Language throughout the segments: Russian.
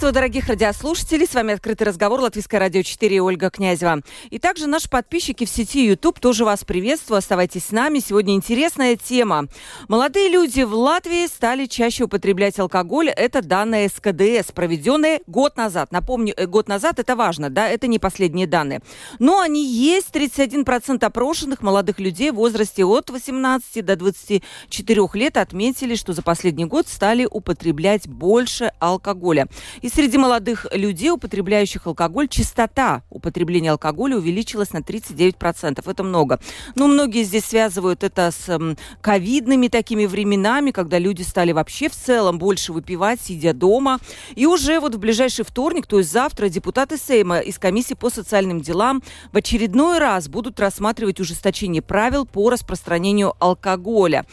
Приветствую, дорогих радиослушателей. С вами «Открытый разговор» Латвийское радио 4 Ольга Князева. И также наши подписчики в сети YouTube тоже вас приветствую. Оставайтесь с нами. Сегодня интересная тема. Молодые люди в Латвии стали чаще употреблять алкоголь. Это данные СКДС, проведенные год назад. Напомню, э, год назад это важно, да, это не последние данные. Но они есть. 31% опрошенных молодых людей в возрасте от 18 до 24 лет отметили, что за последний год стали употреблять больше алкоголя. И среди молодых людей, употребляющих алкоголь, частота употребления алкоголя увеличилась на 39%. Это много. Но многие здесь связывают это с ковидными такими временами, когда люди стали вообще в целом больше выпивать, сидя дома. И уже вот в ближайший вторник, то есть завтра, депутаты Сейма из комиссии по социальным делам в очередной раз будут рассматривать ужесточение правил по распространению алкоголя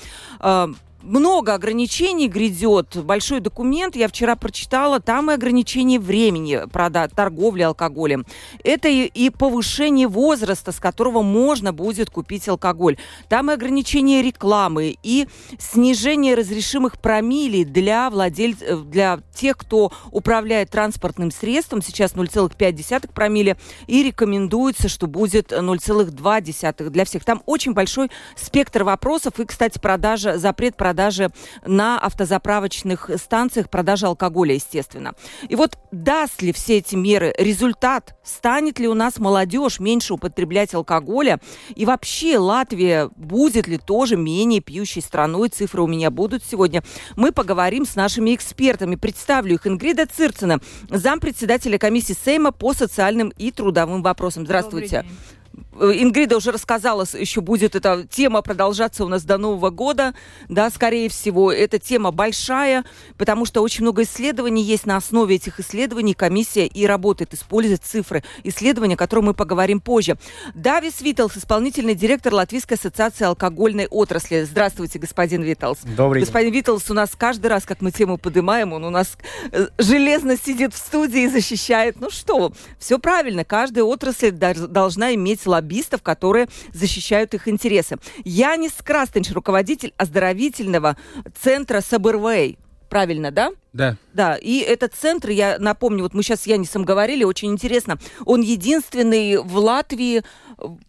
много ограничений грядет. Большой документ, я вчера прочитала, там и ограничение времени прода- торговли алкоголем. Это и, и повышение возраста, с которого можно будет купить алкоголь. Там и ограничение рекламы, и снижение разрешимых промилей для владельцев, э, для тех, кто управляет транспортным средством. Сейчас 0,5 промилле, и рекомендуется, что будет 0,2 для всех. Там очень большой спектр вопросов, и, кстати, продажа, запрет продажи продажи на автозаправочных станциях, продажи алкоголя, естественно. И вот даст ли все эти меры результат? Станет ли у нас молодежь меньше употреблять алкоголя? И вообще Латвия будет ли тоже менее пьющей страной? Цифры у меня будут сегодня. Мы поговорим с нашими экспертами. Представлю их. Ингрида Цирцина, зампредседателя комиссии Сейма по социальным и трудовым вопросам. Здравствуйте. Э, Ингрида уже рассказала, еще будет эта тема продолжаться у нас до Нового года, да, скорее всего. Эта тема большая, потому что очень много исследований есть на основе этих исследований. Комиссия и работает, использует цифры исследования, о которых мы поговорим позже. Давис Витолс, исполнительный директор Латвийской ассоциации алкогольной отрасли. Здравствуйте, господин Витолс. Добрый Господин день. Витолс у нас каждый раз, как мы тему поднимаем, он у нас э, железно сидит в студии и защищает. Ну что, все правильно, каждая отрасль должна иметь лоббистов, которые защищают их интересы. Янис Крастенш, руководитель оздоровительного центра Сабервей. Правильно, да? Да. Да, и этот центр, я напомню, вот мы сейчас с Янисом говорили, очень интересно, он единственный в Латвии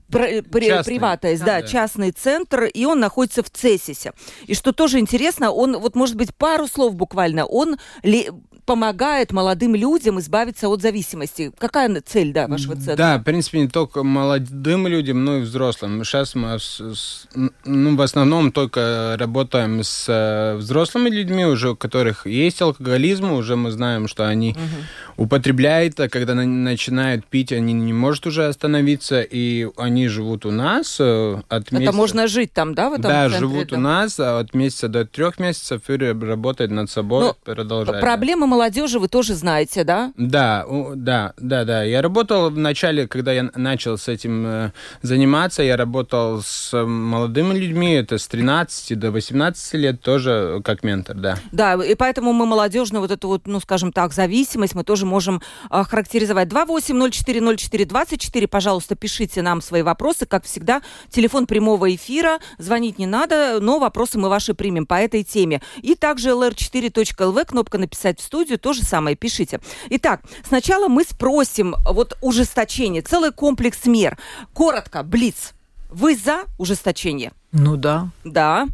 при, приватный, да, да, частный центр, и он находится в Цесисе. И что тоже интересно, он, вот может быть, пару слов буквально, он ли, помогает молодым людям избавиться от зависимости. Какая цель, да, вашего центра? Да, в принципе, не только молодым людям, но и взрослым. Сейчас мы с, ну, в основном только работаем с э, взрослыми людьми, уже у которых есть алкоголизм, уже мы знаем, что они угу. Употребляют, а когда начинают пить, они не могут уже остановиться, и они живут у нас э, от месяца... Это можно жить там, да, в этом Да, центре, живут там? у нас а от месяца до трех месяцев и работают над собой, Но ну, продолжают. Проблемы молодежи вы тоже знаете, да? Да, да, да, да. Я работал в начале, когда я начал с этим э, заниматься, я работал с молодыми людьми, это с 13 до 18 лет, тоже как ментор, да. Да, и поэтому мы молодежную вот эту вот, ну, скажем так, зависимость мы тоже можем а, характеризовать. 28040424, пожалуйста, пишите нам свои вопросы. Как всегда, телефон прямого эфира. Звонить не надо, но вопросы мы ваши примем по этой теме. И также lr4.lv, кнопка «Написать в студию», то же самое, пишите. Итак, сначала мы спросим вот ужесточение, целый комплекс мер. Коротко, Блиц. Вы за ужесточение? Ну да. Да.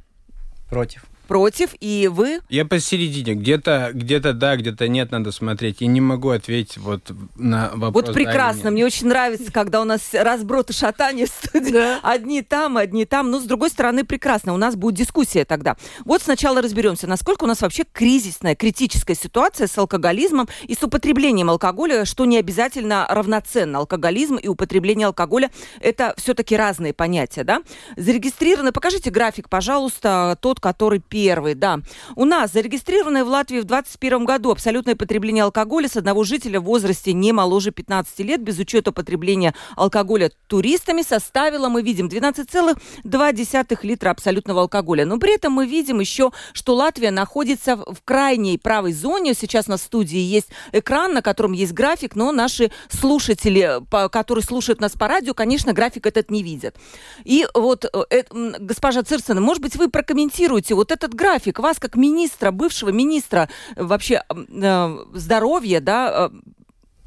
Против против, и вы? Я посередине. Где-то где да, где-то нет, надо смотреть. Я не могу ответить вот на вопрос. Вот прекрасно. Да Мне очень нравится, когда у нас разброд и шатание в студии. Да. Одни там, одни там. Но, с другой стороны, прекрасно. У нас будет дискуссия тогда. Вот сначала разберемся, насколько у нас вообще кризисная, критическая ситуация с алкоголизмом и с употреблением алкоголя, что не обязательно равноценно. Алкоголизм и употребление алкоголя – это все-таки разные понятия, да? Зарегистрированы, покажите график, пожалуйста, тот, который 21 да. У нас зарегистрированное в Латвии в 2021 году абсолютное потребление алкоголя с одного жителя в возрасте не моложе 15 лет без учета потребления алкоголя туристами составило, мы видим, 12,2 литра абсолютного алкоголя. Но при этом мы видим еще, что Латвия находится в крайней правой зоне. Сейчас на студии есть экран, на котором есть график, но наши слушатели, которые слушают нас по радио, конечно, график этот не видят. И вот, э, госпожа Цирсена, может быть, вы прокомментируете вот этот график, вас как министра, бывшего министра вообще э, здоровья, да, э,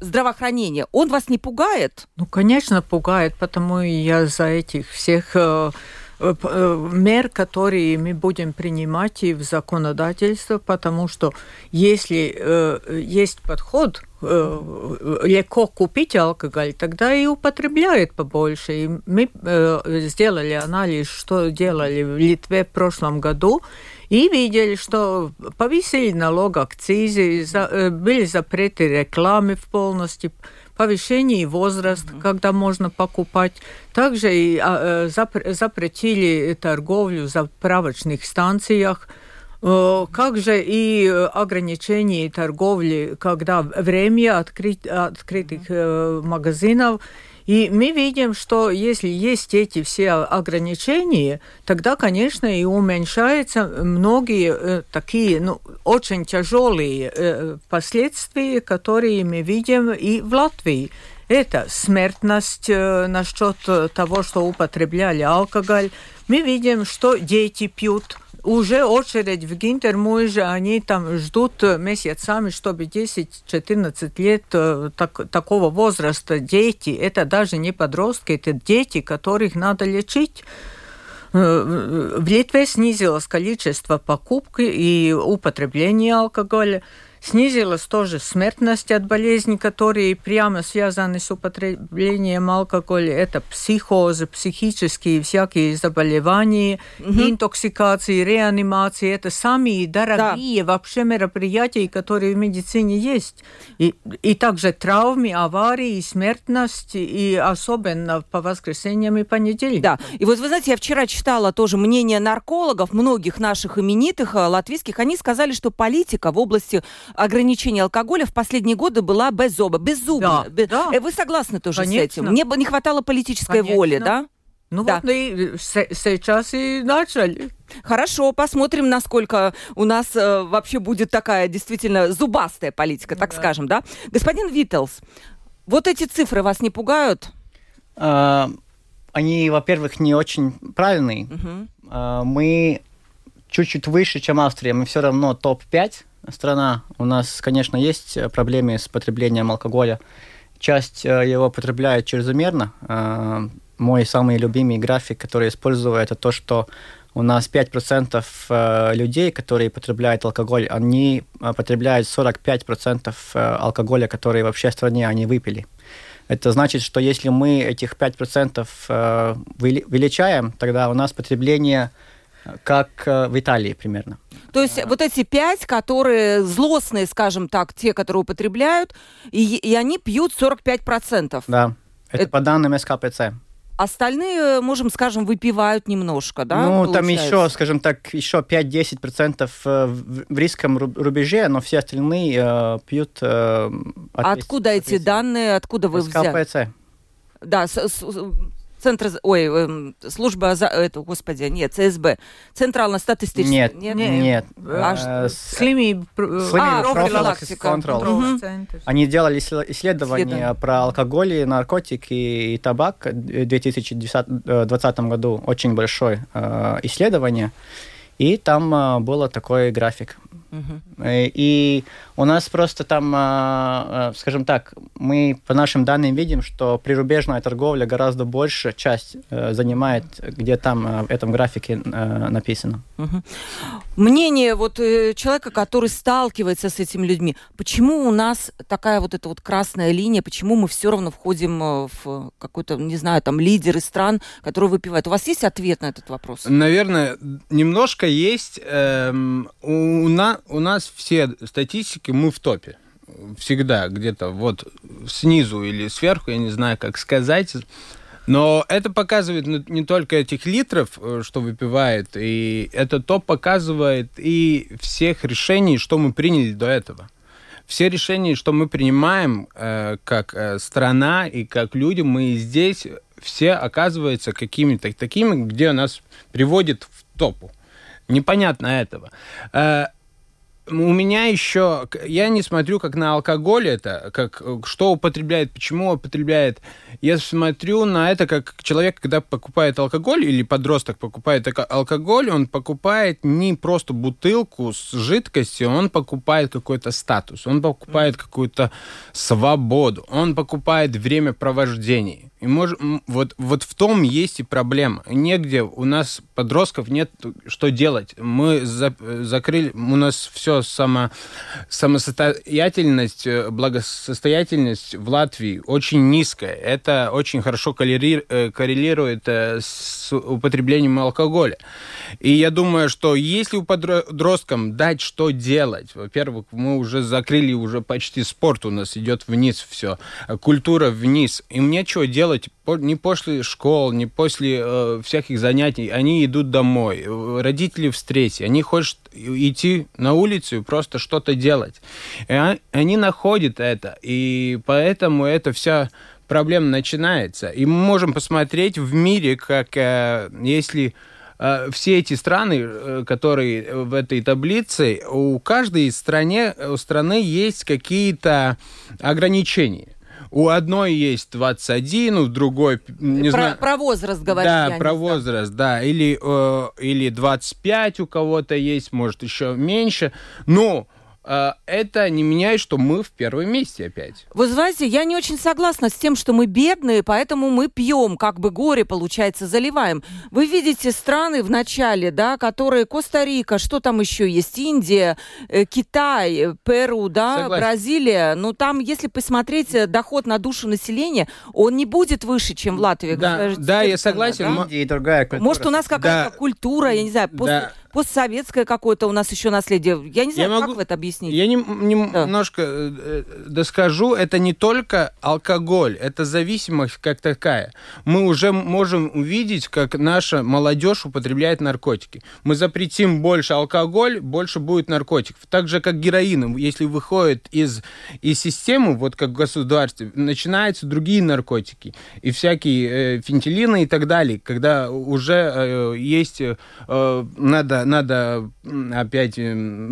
здравоохранения, он вас не пугает? Ну, конечно, пугает, потому я за этих всех э, э, э, мер, которые мы будем принимать и в законодательство, потому что если э, есть подход э, легко купить алкоголь, тогда и употребляют побольше. И мы э, сделали анализ, что делали в Литве в прошлом году, и видели, что повысили налог акцизы, за, э, были запреты рекламы в полностью, повышение возраста, mm-hmm. когда можно покупать. Также и а, э, запретили торговлю в заправочных станциях. Э, как же и ограничение торговли, когда время открыть, открытых магазинов и мы видим, что если есть эти все ограничения, тогда, конечно, и уменьшаются многие э, такие ну, очень тяжелые э, последствия, которые мы видим и в Латвии. Это смертность э, насчет того, что употребляли алкоголь. Мы видим, что дети пьют уже очередь в Гинтермуйже, они там ждут месяцами, чтобы 10-14 лет э, так, такого возраста дети, это даже не подростки, это дети, которых надо лечить. Э, в Литве снизилось количество покупки и употребления алкоголя. Снизилась тоже смертность от болезней, которые прямо связаны с употреблением алкоголя. Это психозы, психические всякие заболевания, угу. интоксикации, реанимации. Это самые дорогие да. вообще мероприятия, которые в медицине есть. И, и также травмы, аварии, смертность, и особенно по воскресеньям и понедельникам. Да. И вот вы знаете, я вчера читала тоже мнение наркологов, многих наших именитых э, латвийских. Они сказали, что политика в области ограничения алкоголя в последние годы была беззоба, беззубная. Да, Без... да. Э, вы согласны тоже Конечно. с этим? Мне бы не хватало политической Конечно. воли, да? Ну да. вот и сейчас и начали. Хорошо, посмотрим, насколько у нас э, вообще будет такая действительно зубастая политика, так да. скажем, да? Господин Виттелс, вот эти цифры вас не пугают? А, они, во-первых, не очень правильные. Угу. А, мы чуть-чуть выше, чем Австрия, мы все равно топ-5 страна. У нас, конечно, есть э, проблемы с потреблением алкоголя. Часть э, его потребляет чрезмерно. Э, мой самый любимый график, который использую, это то, что у нас 5% людей, которые потребляют алкоголь, они потребляют 45% алкоголя, который вообще в стране они выпили. Это значит, что если мы этих 5% величаем, тогда у нас потребление как в Италии примерно. То есть вот эти пять, которые злостные, скажем так, те, которые употребляют, и, и они пьют 45%. Да, это, это по данным СКПЦ. Остальные, можем, скажем, выпивают немножко, да? Ну, получается? там еще, скажем так, еще 5-10% э, в риском рубеже, но все остальные э, пьют... Э, откуда эти данные, откуда вы СКПЦ. взяли? СКПЦ. Да, с, с, Центр, ой, э, служба, за, это, господи, нет, ЦСБ, Центральная статистическая. Нет, нет, нет. А, э, Слими, Они делали исследования про алкоголь, и наркотики и табак. В 2020 году, очень большое э, исследование, и там э, был такой график. Угу. И у нас просто там, а, а, скажем так, мы по нашим данным видим, что прирубежная торговля гораздо больше часть э, занимает, где там э, в этом графике э, написано. Угу. Мнение вот человека, который сталкивается с этими людьми, почему у нас такая вот эта вот красная линия, почему мы все равно входим в какой-то, не знаю, там лидеры стран, которые выпивают? У вас есть ответ на этот вопрос? Наверное, немножко есть. Эм, у, у нас все статистики мы в топе. Всегда где-то вот снизу или сверху, я не знаю, как сказать. Но это показывает не только этих литров, э, что выпивает, и это то показывает и всех решений, что мы приняли до этого. Все решения, что мы принимаем э, как э, страна и как люди, мы здесь все оказываются какими-то такими, где нас приводит в топу. Непонятно этого. У меня еще, я не смотрю как на алкоголь это, как что употребляет, почему употребляет. Я смотрю на это как человек, когда покупает алкоголь или подросток покупает алкоголь, он покупает не просто бутылку с жидкостью, он покупает какой-то статус, он покупает какую-то свободу, он покупает время провождения. И мож, вот, вот в том есть и проблема. Негде у нас подростков нет что делать. Мы за, закрыли, у нас все само, самосостоятельность, э, благосостоятельность в Латвии очень низкая. Это очень хорошо э, коррелирует э, с употреблением алкоголя. И я думаю, что если у подросткам дать что делать, во-первых, мы уже закрыли уже почти спорт у нас идет вниз все, культура вниз, им нечего делать делать не после школ, не после э, всяких занятий. Они идут домой. Родители в стрессе. Они хотят идти на улицу и просто что-то делать. И они находят это. И поэтому эта вся проблема начинается. И мы можем посмотреть в мире, как э, если э, все эти страны, э, которые в этой таблице, у каждой стране, у страны есть какие-то ограничения. У одной есть 21, у другой... Не про, знаю, про возраст говоришь. Да, про возраст, да. Или, э, или 25 у кого-то есть, может, еще меньше. Но а, это не меняет, что мы в первом месте опять. Вы знаете, я не очень согласна с тем, что мы бедные, поэтому мы пьем, как бы горе, получается, заливаем. Вы видите страны в начале, да, которые Коста-Рика, что там еще есть, Индия, э, Китай, Перу, да, Согласен. Бразилия. Ну, там, если посмотреть э, доход на душу населения, он не будет выше, чем в Латвии. Да, да я согласен. Да? Индия и другая культура. Может, у нас какая-то да. культура, я не знаю, после... да постсоветское какое-то у нас еще наследие. Я не знаю, я как могу, вы это объяснить. Я не, не, да. немножко э, э, доскажу. Это не только алкоголь, это зависимость как такая. Мы уже можем увидеть, как наша молодежь употребляет наркотики. Мы запретим больше алкоголь, больше будет наркотиков. Так же, как героин. Если выходит из, из системы, вот как в государстве, начинаются другие наркотики. И всякие э, фентилины и так далее. Когда уже э, есть... Э, надо надо, опять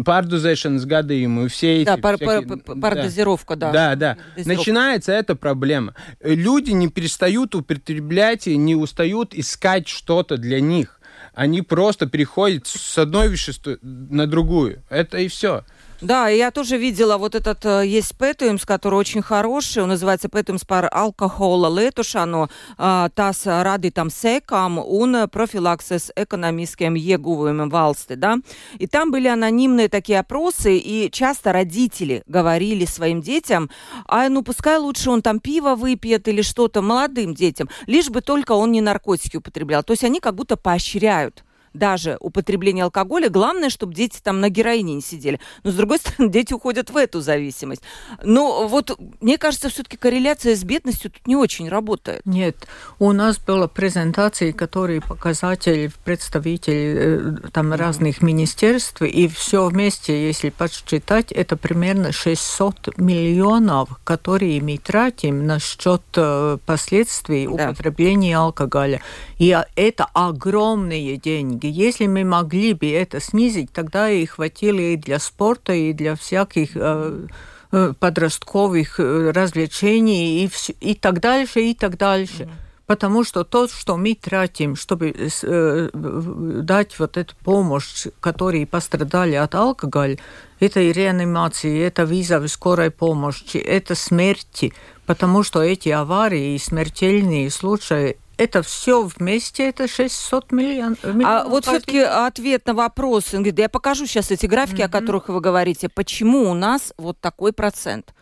пардузēšanas gadījumi, все эти... Да, пар, всякие, пар, пардозировка, да. Да, да. Начинается эта проблема. Люди не перестают употреблять, не устают искать что-то для них. Они просто переходят с одной вещества на другую. Это и все. Да, я тоже видела вот этот, э, есть пэтуемс, который очень хороший, он называется пэтуемс par alkohola lietošanu, tas radi tam sekam un профилаксис экономическим ieguvumiem valsti, да. И там были анонимные такие опросы, и часто родители говорили своим детям, а ну пускай лучше он там пиво выпьет или что-то молодым детям, лишь бы только он не наркотики употреблял. То есть они как будто поощряют даже употребление алкоголя. Главное, чтобы дети там на героине не сидели. Но, с другой стороны, дети уходят в эту зависимость. Но вот, мне кажется, все-таки корреляция с бедностью тут не очень работает. Нет. У нас была презентация, которые показатели представителей э, там mm-hmm. разных министерств, и все вместе, если подсчитать, это примерно 600 миллионов, которые мы тратим на счет э, последствий да. употребления алкоголя. И это огромные деньги деньги. Если мы могли бы это снизить, тогда и хватило и для спорта, и для всяких э, э подростковых э, развлечений, и, и так дальше, и так дальше. Mm-hmm. Потому что то, что мы тратим, чтобы э, дать вот эту помощь, которые пострадали от алкоголя, это и реанимации, это визовые скорой помощи, это смерти, потому что эти аварии и смертельные случаи это все вместе, это 600 миллион, миллионов. А вот все-таки ответ на вопрос, Ингрид, я покажу сейчас эти графики, mm-hmm. о которых вы говорите. Почему у нас вот такой процент?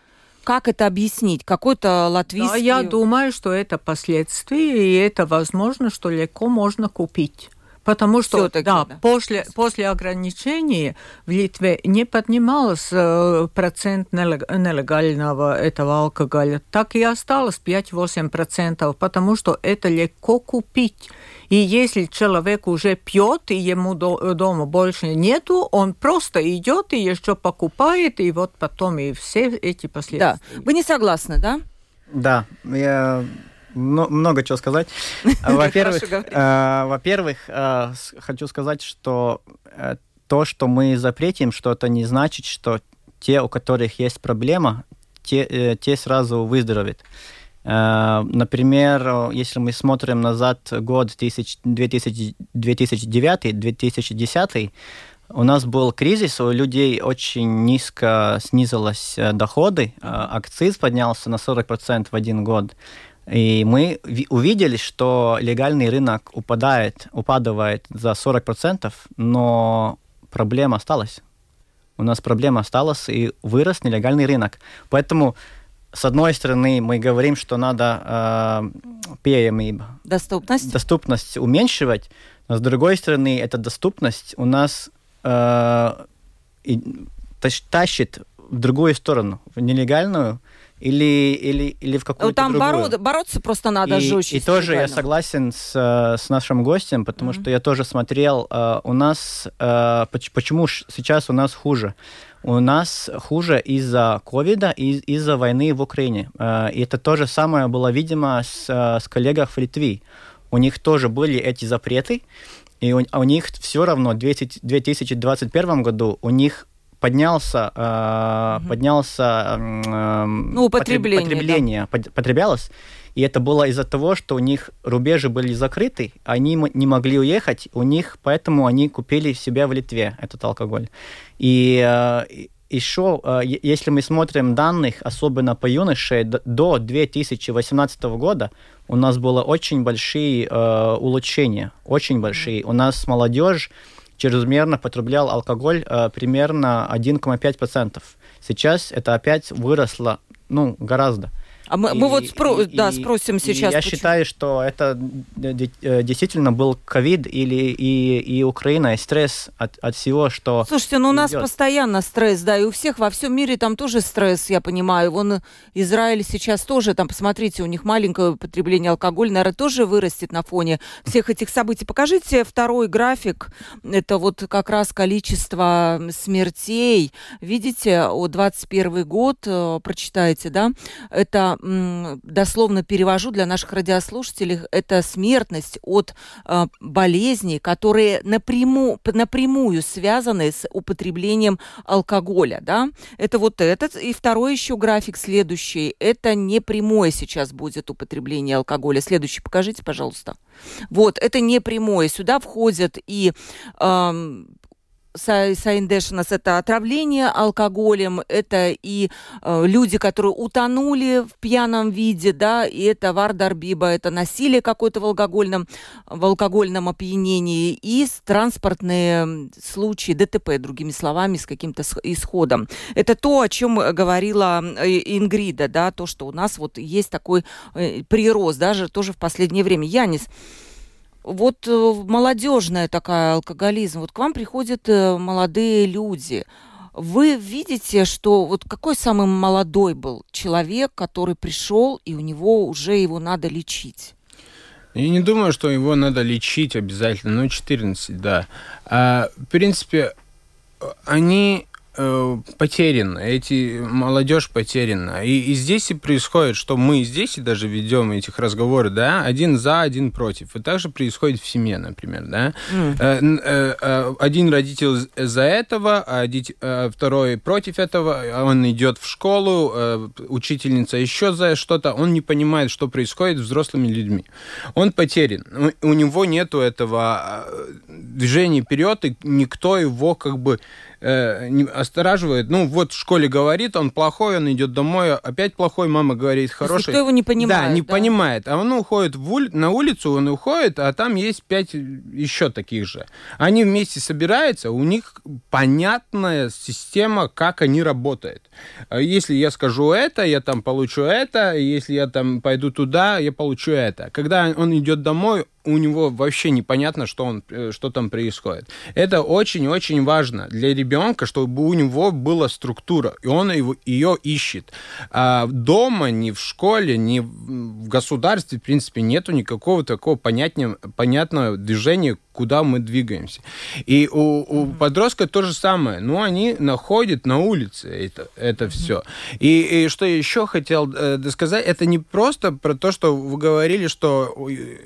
Как это объяснить? Какой-то латвийский... Да, я думаю, что это последствия, и это возможно, что легко можно купить Потому что да, да. После, после ограничений в Литве не поднимался процент нелегального этого алкоголя. Так и осталось 5-8%, потому что это легко купить. И если человек уже пьет, и ему дома больше нету, он просто идет и еще покупает, и вот потом и все эти последствия. Да. Вы не согласны, да? Да, я много чего сказать. Во-первых, э, во-первых, э, хочу сказать, что э, то, что мы запретим, что это не значит, что те, у которых есть проблема, те, те сразу выздоровеют. Например, если мы смотрим назад год 2009-2010, у нас был кризис, у людей очень низко снизились доходы, акциз поднялся на 40% в один год. И мы увидели, что легальный рынок упадает, упадает за 40%, но проблема осталась. У нас проблема осталась, и вырос нелегальный рынок. Поэтому, с одной стороны, мы говорим, что надо э, PMI, доступность. доступность уменьшивать, но с другой стороны, эта доступность у нас э, тащит в другую сторону, в нелегальную, или, или, или в какую-то ну, Там другую. Боро- бороться просто надо и, жестче. И тоже я согласен с, с нашим гостем, потому mm-hmm. что я тоже смотрел, uh, у нас, uh, почему сейчас у нас хуже? У нас хуже из-за ковида и из-за войны в Украине. И это то же самое было видимо с, с коллегах в Литве. У них тоже были эти запреты, и у, у них все равно в 2021 году у них поднялся, э, угу. поднялся э, ну, потребление, потребление да. потреблялось. И это было из-за того, что у них рубежи были закрыты, они не могли уехать, у них, поэтому они купили себя в Литве этот алкоголь. И э, еще, э, если мы смотрим данных, особенно по юноше, до 2018 года у нас было очень большие э, улучшения, очень большие. У нас молодежь чрезмерно потреблял алкоголь э, примерно 1,5%. Сейчас это опять выросло ну, гораздо. А мы, и, мы вот спро- и, да, спросим сейчас. я почему? считаю, что это э, действительно был ковид или и, и Украина, и стресс от, от всего, что Слушайте, ну у нас постоянно стресс, да, и у всех во всем мире там тоже стресс, я понимаю. Вон Израиль сейчас тоже, там, посмотрите, у них маленькое потребление алкоголя, наверное, тоже вырастет на фоне всех этих событий. Покажите второй график, это вот как раз количество смертей. Видите, о 21 год, э, прочитайте, да, это дословно перевожу для наших радиослушателей, это смертность от э, болезней, которые напрямую, напрямую связаны с употреблением алкоголя. Да? Это вот этот. И второй еще график следующий. Это не прямое сейчас будет употребление алкоголя. Следующий покажите, пожалуйста. Вот, это не прямое. Сюда входят и э, saindēšanās – это отравление алкоголем, это и э, люди, которые утонули в пьяном виде, да, и это vardarbība, это насилие какое-то в алкогольном, в алкогольном опьянении, и транспортные случаи ДТП, другими словами, с каким-то исходом. Это то, о чем говорила Ингрида, да, то, что у нас вот есть такой э, прирост, даже тоже в последнее время. Янис, вот э, молодежная такая алкоголизм. Вот к вам приходят э, молодые люди. Вы видите, что вот какой самый молодой был человек, который пришел, и у него уже его надо лечить? Я не думаю, что его надо лечить обязательно, ну, 14, да. А, в принципе, они э, потеряна, эти молодежь потеряна. И, и здесь и происходит, что мы здесь и даже ведем этих разговоров, да, один за, один против. И также происходит в семье, например, да. Mm. Э, э, один родитель за этого, а э, второй против этого, он идет в школу, э, учительница еще за что-то, он не понимает, что происходит с взрослыми людьми. Он потерян. У, у него нету этого движения вперед, и никто его как бы э, остораживает. Ну, вот в школе говорит, он плохой, он идет домой, опять плохой, мама говорит хороший. Никто его не понимает. Да, не да? понимает. А он уходит в ули... на улицу, он уходит, а там есть пять еще таких же. Они вместе собираются, у них понятная система, как они работают. А если я скажу это, я там получу это, если я там пойду туда, я получу это. Когда он идет домой, у него вообще непонятно, что, он, э, что там происходит. Это очень-очень важно для ребенка, чтобы у него была структура, и он его, ее ищет. А дома, ни в школе, ни в государстве, в принципе, нету никакого такого понятного, понятного движения, куда мы двигаемся. И у, у подростка то же самое. Ну, они находят на улице это, это все. И, и что я еще хотел э, сказать, это не просто про то, что вы говорили, что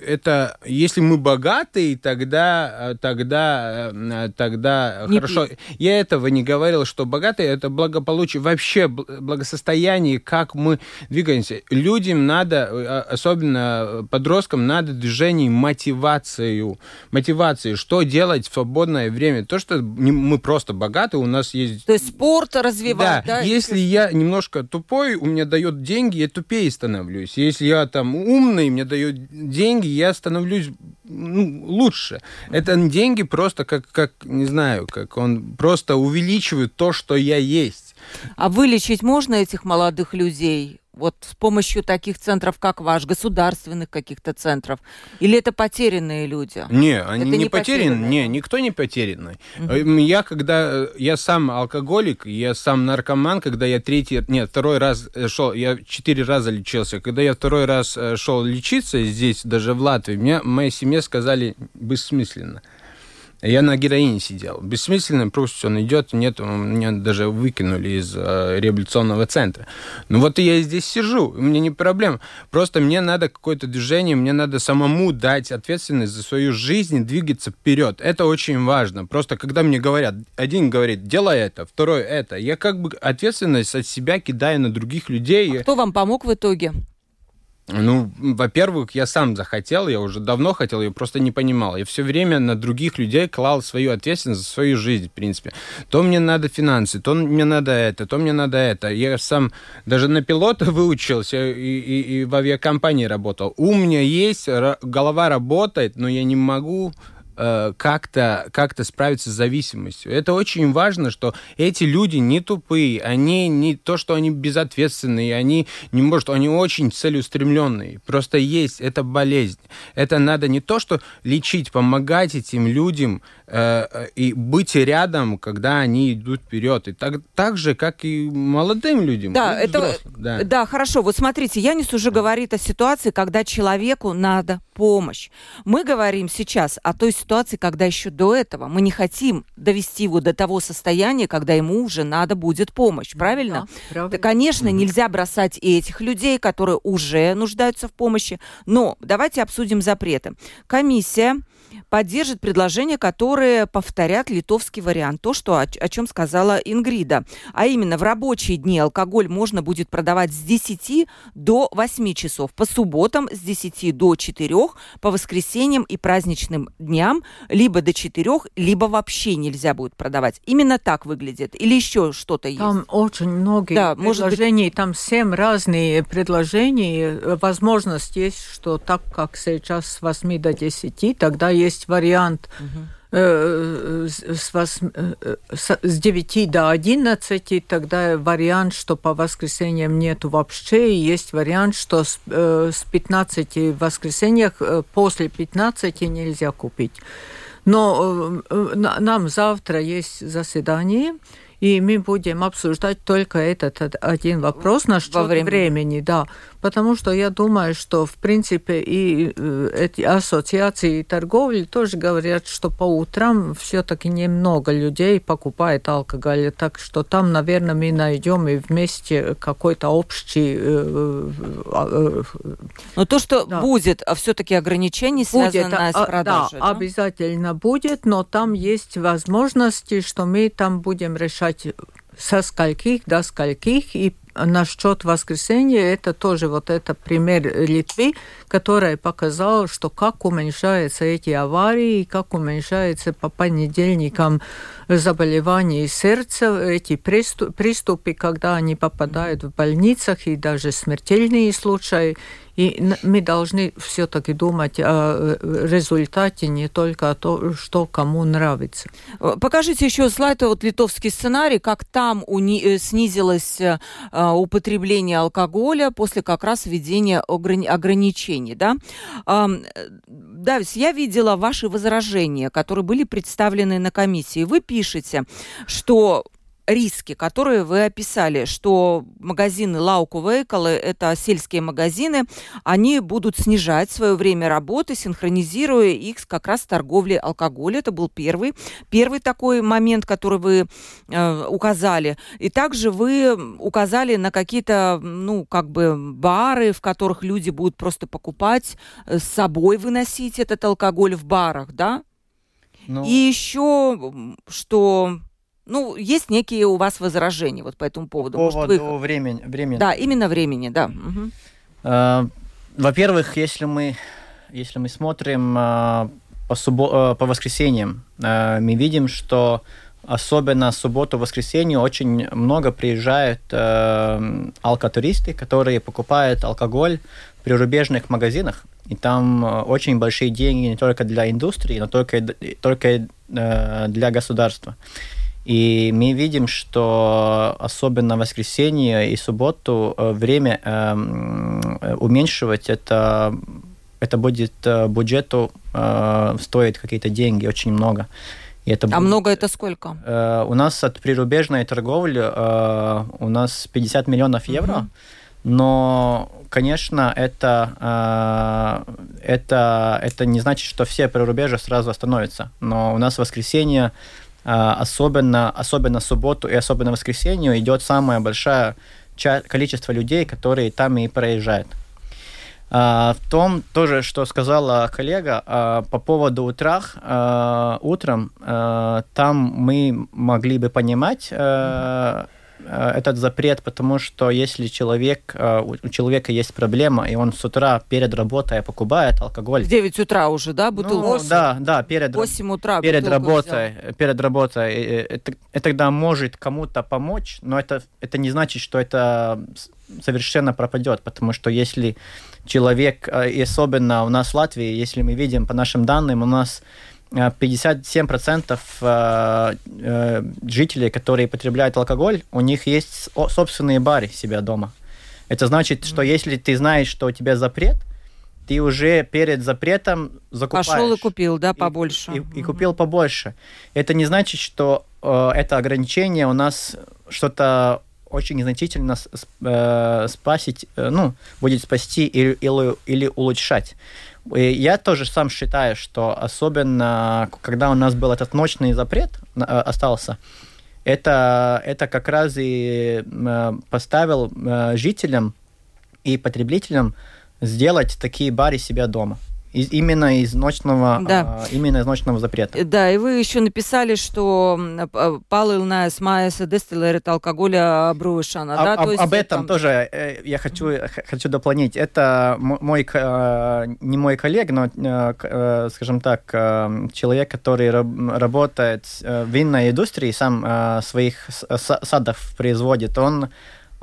это если мы богатые, тогда, тогда, э, тогда не хорошо. Пить. Я этого не говорил, что богатые это благополучие, вообще благосостояние, как мы двигаемся. Людям надо, э, особенно подросткам, надо движение мотивацию. Мотивацию мотивации, что делать в свободное время. То, что мы просто богаты, у нас есть... То есть спорт развивать, да? да? Если я немножко тупой, у меня дает деньги, я тупее становлюсь. Если я там умный, мне дает деньги, я становлюсь ну, лучше. Это деньги просто как, как, не знаю, как он просто увеличивает то, что я есть. А вылечить можно этих молодых людей? Вот с помощью таких центров, как ваш, государственных каких-то центров? Или это потерянные люди? Не, они это не, не потеряны. Не, никто не потерянный. Угу. Я когда э, я сам алкоголик, я сам наркоман, когда я третий, нет, второй раз э, шел, я четыре раза лечился. Когда я второй раз шел лечиться здесь, даже в Латвии, мне моей семье сказали бессмысленно. Я на героине сидел. Бессмысленно, просто он идет, нет, меня даже выкинули из э, реабилитационного центра. Ну вот и я здесь сижу, мне не проблема. Просто мне надо какое-то движение, мне надо самому дать ответственность за свою жизнь, двигаться вперед. Это очень важно. Просто когда мне говорят, один говорит, делай это, второй это, я как бы ответственность от себя кидаю на других людей. А кто вам помог в итоге? Ну, во-первых, я сам захотел, я уже давно хотел, я просто не понимал. Я все время на других людей клал свою ответственность за свою жизнь, в принципе. То мне надо финансы, то мне надо это, то мне надо это. Я сам даже на пилота выучился и, и, и в авиакомпании работал. У меня есть, голова работает, но я не могу Э, как-то как справиться с зависимостью. Это очень важно, что эти люди не тупые, они не то, что они безответственные, они не может, они очень целеустремленные. Просто есть эта болезнь. Это надо не то, что лечить, помогать этим людям и быть рядом, когда они идут вперед. И так, так же, как и молодым людям. Да, это, да. да, хорошо. Вот смотрите, Янис уже говорит о ситуации, когда человеку надо помощь. Мы говорим сейчас о той ситуации, когда еще до этого мы не хотим довести его до того состояния, когда ему уже надо будет помощь, правильно? Да, правильно. Да, конечно, нельзя бросать и этих людей, которые уже нуждаются в помощи, но давайте обсудим запреты. Комиссия поддержит предложения, которые повторят литовский вариант. То, что, о, о чем сказала Ингрида. А именно, в рабочие дни алкоголь можно будет продавать с 10 до 8 часов, по субботам с 10 до 4, по воскресеньям и праздничным дням либо до 4, либо вообще нельзя будет продавать. Именно так выглядит. Или еще что-то есть? Там очень много да, предложений, быть... там 7 разные предложения. Возможность есть, что так, как сейчас с 8 до 10, тогда есть вариант э, с, вас, э, с 9 до 11, тогда вариант, что по воскресеньям нету вообще, и есть вариант, что с, э, с 15 воскресеньях после 15 нельзя купить. Но нам завтра есть заседание, и мы будем обсуждать только этот один вопрос насчет времени. времени, да, потому что я думаю, что в принципе и э, эти ассоциации торговли тоже говорят, что по утрам все-таки немного людей покупает алкоголь, так что там, наверное, мы найдем и вместе какой-то общий. Э, э, Но то, что да. будет а все-таки ограничение связанное будет, с продажей, да, да, обязательно будет, но там есть возможности, что мы там будем решать решать со скольких до скольких. И насчет воскресенья это тоже вот это пример Литвы, который показал, что как уменьшаются эти аварии, как уменьшается по понедельникам заболевания сердца, эти приступы, когда они попадают в больницах и даже смертельные случаи. И мы должны все-таки думать о э, результате, не только о том, что кому нравится. Э, покажите еще слайд, вот литовский сценарий, как там уни- э, снизилось а, употребление алкоголя после как раз введения ограни- ограничений. Да? А, Давис, я видела ваши возражения, которые были представлены на комиссии. Вы пишете, что риски, которые вы описали, что магазины Лауку Вейкалы, это сельские магазины, они будут снижать свое время работы, синхронизируя их как раз с торговлей алкоголя. Это был первый, первый такой момент, который вы э, указали. И также вы указали на какие-то, ну, как бы бары, в которых люди будут просто покупать, э, с собой выносить этот алкоголь в барах, да? Ну... И еще, что ну, есть некие у вас возражения вот по этому поводу. По поводу вы... времени, времени. Да, именно времени, да. Угу. Во-первых, если мы, если мы смотрим uh, по, суббо- uh, по воскресеньям, мы видим, что особенно субботу-воскресенье очень много приезжают э, алкотуристы, которые покупают алкоголь в прирубежных магазинах. И там очень большие деньги не только для индустрии, но только, только э, для государства. И мы видим, что особенно воскресенье и субботу э, время эм, э, уменьшивать это это будет э, бюджету э, стоит какие-то деньги, очень много. И это а будет, много это сколько? Э, у нас от прирубежной торговли э, у нас 50 миллионов евро, угу. но, конечно, это, э, это, это не значит, что все прирубежья сразу остановятся. Но у нас в воскресенье особенно, особенно субботу и особенно воскресенье идет самое большое количество людей, которые там и проезжают. А, в том тоже, что сказала коллега а, по поводу утрах, утром там мы могли бы понимать этот запрет, потому что если человек, э, у человека есть проблема, и он с утра перед работой покупает алкоголь... В 9 утра уже, да, бутылку? Ну, да, да, перед, 8 утра перед работой, взял. перед работой. Это, это тогда может кому-то помочь, но это, это не значит, что это совершенно пропадет, потому что если человек, э, и особенно у нас в Латвии, если мы видим по нашим данным, у нас 57% э, э, жителей, которые потребляют алкоголь, у них есть собственные бары себя дома. Это значит, что если ты знаешь, что у тебя запрет, ты уже перед запретом закупаешь. Пошел и купил, да, побольше. И, и, и купил побольше. Это не значит, что э, это ограничение у нас что-то очень значительно э, спасить, э, ну, будет спасти или, или, или улучшать. И я тоже сам считаю, что особенно, когда у нас был этот ночный запрет э, остался, это, это как раз и э, поставил э, жителям и потребителям сделать такие бары себя дома. Из, именно из ночного, да. э, именно из ночного запрета. Да, и вы еще написали, что палылная майса дестиллерит алкоголя брушана. А, да? об, об этом там... тоже э, я хочу, хочу дополнить. Это мой, э, не мой коллег, но, э, э скажем так, э, человек, который раб, работает в винной индустрии, сам э, своих садов производит. Он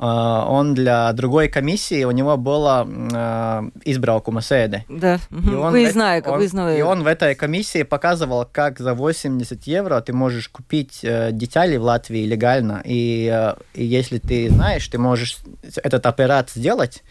он для другой комиссии, у него было э, избралку Маседы. Да, и он, вы знаете, он, вы знаете. И он в этой комиссии показывал, как за 80 евро ты можешь купить э, детали в Латвии легально. И, э, и если ты знаешь, ты можешь этот аппарат сделать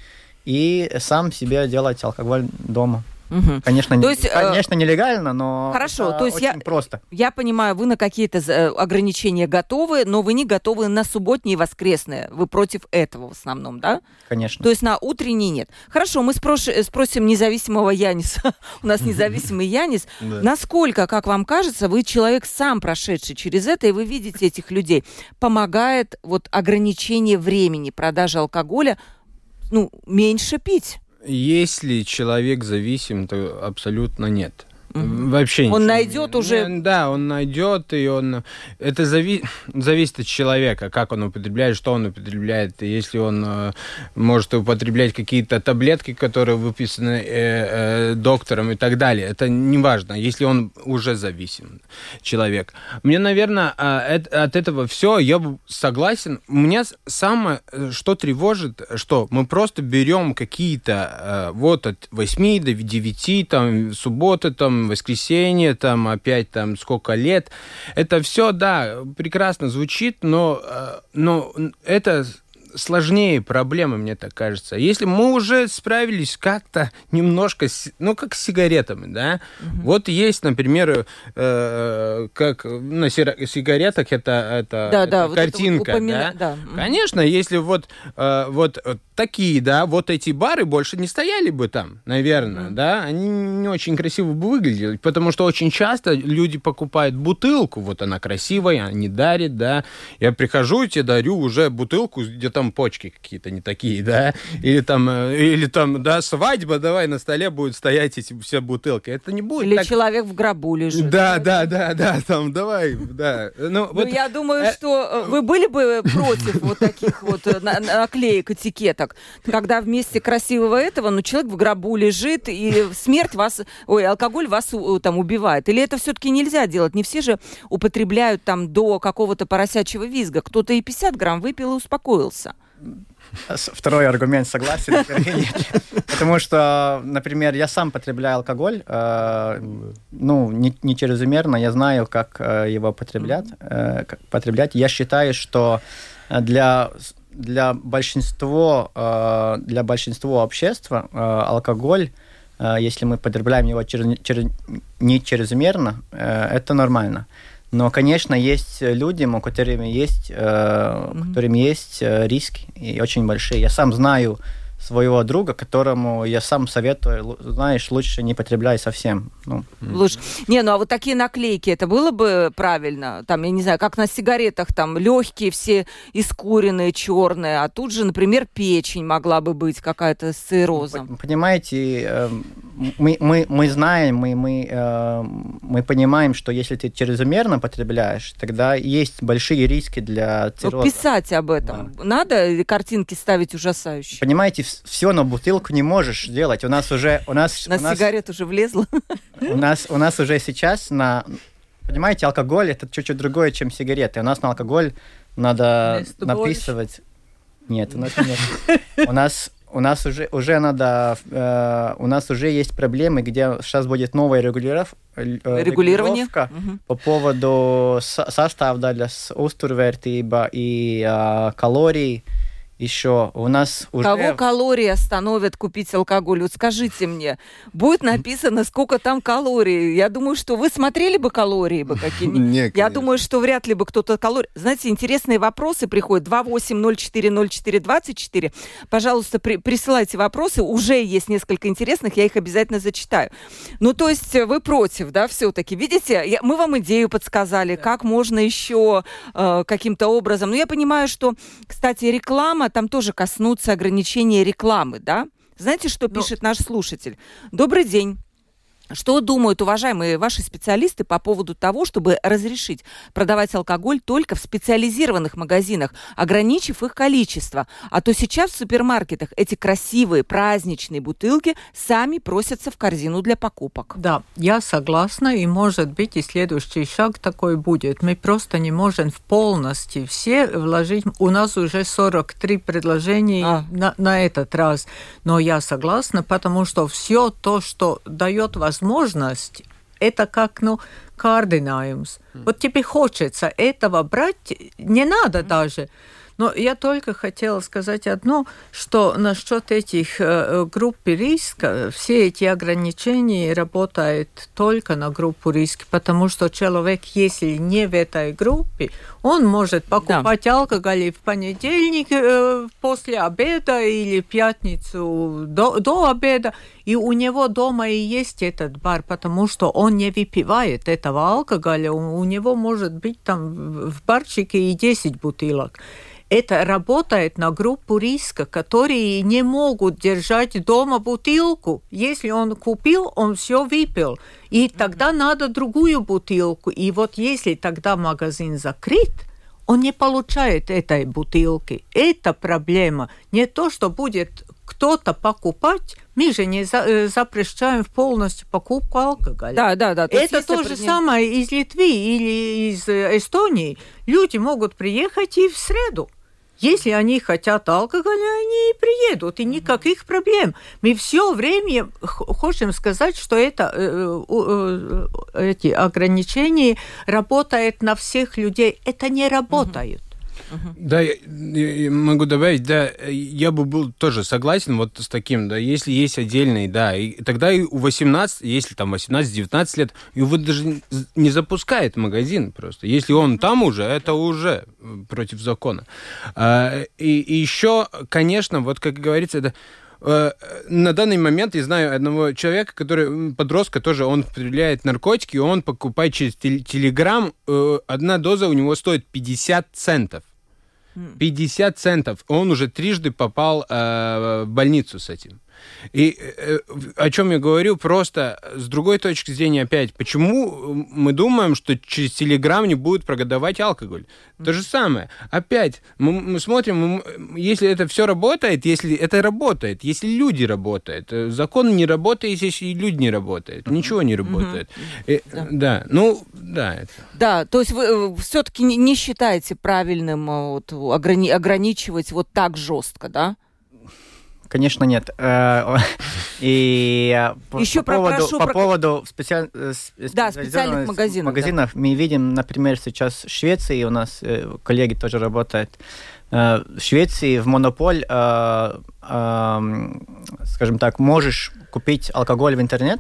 и сам себе делать алкоголь дома. Угу. Конечно, то есть, конечно, нелегально, но хорошо. то есть очень я просто. Я понимаю, вы на какие-то э, ограничения готовы, но вы не готовы на субботние и воскресные. Вы против этого в основном, да? Конечно. То есть на утренние нет. Хорошо, мы спрош... спросим независимого Яниса. У нас независимый Янис. Насколько, как вам кажется, вы человек сам прошедший через это, и вы видите этих людей, помогает вот ограничение времени продажи алкоголя, ну, меньше пить? Если человек зависим, то абсолютно нет. Вообще Он найдет уже... Да, он найдет, и он... Это зави... зависит от человека, как он употребляет, что он употребляет. Если он э, может употреблять какие-то таблетки, которые выписаны э, э, доктором и так далее, это не важно, если он уже зависим человек. Мне, наверное, э, от этого все, я согласен. Меня самое, что тревожит, что мы просто берем какие-то э, вот от 8 до 9, там, субботы, там, воскресенье, там, опять там сколько лет. Это все, да, прекрасно звучит, но, э, но это сложнее проблемы, мне так кажется. Если мы уже справились как-то немножко, ну, как с сигаретами, да, угу. вот есть, например, э, как на сигаретах это, это, да, это да, картинка, вот упомина... да? да. Конечно, если вот, э, вот такие, да, вот эти бары больше не стояли бы там, наверное, mm да, они не очень красиво бы выглядели, потому что очень часто люди покупают бутылку, вот она красивая, они дарят, да, я прихожу и тебе дарю уже бутылку, где там почки какие-то не такие, да, или там, э, или там, да, свадьба, давай на столе будет стоять эти все бутылки, это не будет Или так... человек в гробу лежит. Да, да, да, да, там, давай, да. Ну, ну вот... я думаю, э, что э, вы были бы против вот таких вот наклеек, этикеток, так, когда вместе красивого этого, ну, человек в гробу лежит, и смерть вас, ой, алкоголь вас там убивает. Или это все-таки нельзя делать? Не все же употребляют там до какого-то поросячьего визга. Кто-то и 50 грамм выпил и успокоился. Второй аргумент согласен. Потому что, например, я сам потребляю алкоголь, э, ну, не, не чрезмерно, я знаю, как э, его потреблять, э, как потреблять. Я считаю, что для для большинства, э, для большинства общества э, алкоголь, э, если мы потребляем его через, через, не чрезмерно, это нормально. Но, конечно, есть люди, у которых есть, mm-hmm. которым есть риски и очень большие. Я сам знаю своего друга, которому я сам советую, знаешь, лучше не потребляй совсем. Ну. Лучше. Не, ну а вот такие наклейки, это было бы правильно? Там, я не знаю, как на сигаретах, там легкие все искуренные, черные, а тут же, например, печень могла бы быть какая-то с циррозом. Понимаете, эм, мы, мы, мы знаем, мы, мы, эм, мы понимаем, что если ты чрезмерно потребляешь, тогда есть большие риски для цирроза. Ну, писать об этом да. надо картинки ставить ужасающие? Понимаете, все на бутылку не можешь делать. У нас уже... У нас, на у нас, сигарет уже влезло. У нас, у нас уже сейчас на... Понимаете, алкоголь это чуть-чуть другое, чем сигареты. У нас на алкоголь надо Вместо написывать... Нет, у нас нет. У нас у нас уже уже надо э, у нас уже есть проблемы, где сейчас будет новая регулиров, э, регулирование угу. по поводу состава для устурвертиба и э, калорий еще у нас уже... Кого калории остановят купить алкоголь? Вот скажите мне, будет написано, сколько там калорий? Я думаю, что вы смотрели бы калории бы какие-нибудь? Я думаю, что вряд ли бы кто-то калории... Знаете, интересные вопросы приходят. 28040424. Пожалуйста, при, присылайте вопросы. Уже есть несколько интересных, я их обязательно зачитаю. Ну, то есть вы против, да, все-таки? Видите, я, мы вам идею подсказали, да. как можно еще э, каким-то образом. Но я понимаю, что, кстати, реклама тема там тоже коснутся ограничения рекламы, да? Знаете, что Но... Ну, пишет наш слушатель? Добрый день. Что думают уважаемые ваши специалисты по поводу того, чтобы разрешить продавать алкоголь только в специализированных магазинах, ограничив их количество? А то сейчас в супермаркетах эти красивые праздничные бутылки сами просятся в корзину для покупок. Да, я согласна, и может быть и следующий шаг такой будет. Мы просто не можем в полности все вложить. У нас уже 43 предложения а. на, на этот раз, но я согласна, потому что все то, что дает вас возможность, это как, ну, координаемс. Вот тебе хочется этого брать, не надо даже. Но я только хотела сказать одно, что насчет этих э, групп риска, все эти ограничения работают только на группу риска, потому что человек, если не в этой группе, он может покупать да. алкоголь в понедельник э, после обеда или пятницу до, до обеда, и у него дома и есть этот бар, потому что он не выпивает этого алкоголя, у, у него может быть там в барчике и 10 бутылок. Это работает на группу риска, которые не могут держать дома бутылку. Если он купил, он все выпил. И тогда надо другую бутылку. И вот если тогда магазин закрыт, он не получает этой бутылки. Это проблема. Не то, что будет кто-то покупать, мы же не за, э, запрещаем полностью покупку алкоголя. Да, да, да. То Это то же принять... самое из Литвы или из э, Эстонии. Люди могут приехать и в среду. Если они хотят алкоголя, они и приедут, и никаких проблем. Мы все время хотим сказать, что это, э, эти ограничения работают на всех людей. Это не работает. Да, я, я могу добавить, да, я бы был тоже согласен вот с таким, да, если есть отдельный, да, и тогда и у 18, если там 18-19 лет, его даже не запускает магазин просто. Если он там уже, это уже против закона. А, и, и еще, конечно, вот как говорится, это на данный момент я знаю одного человека, который подростка тоже, он употребляет наркотики, он покупает через телеграм, э, одна доза у него стоит 50 центов. 50 центов. Он уже трижды попал э, в больницу с этим. И э, о чем я говорю, просто с другой точки зрения опять, почему мы думаем, что через Телеграм не будут продавать алкоголь? То же самое. Опять, мы, мы смотрим, мы, если это все работает, если это работает, если люди работают. Э, закон не работает, если люди не работают. Ничего не работает. И, да. да, ну, да. Это. Да, то есть вы э, все-таки не считаете правильным вот, ограни- ограничивать вот так жестко, да? Конечно, нет. Э, и Еще по, поводу, прошу, по поводу специаль... Э, да, специальных магазинов, магазинов да. мы видим, например, сейчас в Швеции, у нас э, коллеги тоже работают, в Швеции в монополь, скажем так, можешь купить алкоголь в интернет,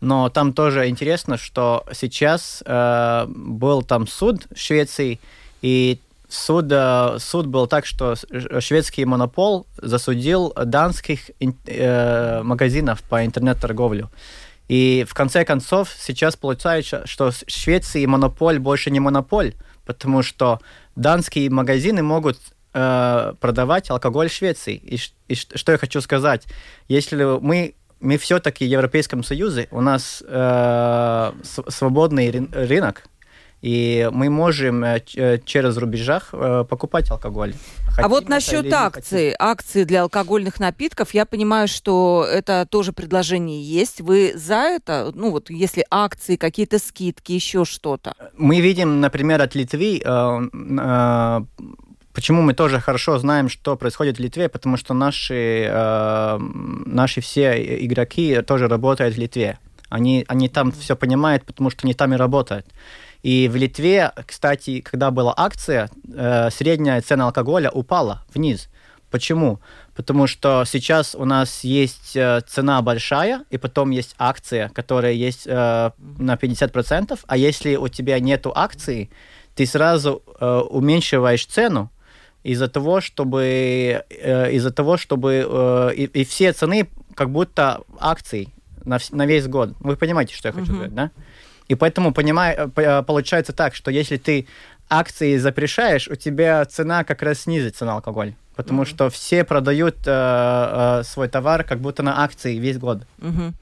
но там тоже интересно, что сейчас был там суд в Швеции, и суд, суд был так, что шведский монопол засудил данских э, магазинов по интернет-торговлю. И в конце концов сейчас получается, что в Швеции монополь больше не монополь, потому что данские магазины могут э, продавать алкоголь в Швеции. И, и что я хочу сказать, если мы мы все-таки в Европейском Союзе, у нас э, свободный рынок, и мы можем э, э, через рубежах э, покупать алкоголь. Хотим а вот насчет акций, акции для алкогольных напитков, я понимаю, что это тоже предложение есть. Вы за это? Ну вот, если акции, какие-то скидки, еще что-то? Мы видим, например, от Литвы, Почему мы тоже хорошо знаем, что происходит в Литве? Потому что наши, э, наши все игроки тоже работают в Литве. Они, они там все понимают, потому что они там и работают. И в Литве, кстати, когда была акция, э, средняя цена алкоголя упала вниз. Почему? Потому что сейчас у нас есть э, цена большая, и потом есть акция, которая есть э, на 50%, а если у тебя нету акции, ты сразу э, уменьшиваешь цену из-за того, чтобы э, из-за того, чтобы э, и, и все цены как будто акции на, на весь год. Вы понимаете, что я хочу uh-huh. сказать, да? И поэтому понимай, э, э, получается так, что если ты акции запрещаешь, у тебя цена как раз снизится на алкоголь. Потому mm-hmm. что все продают э, э, свой товар как будто на акции весь год. Mm-hmm.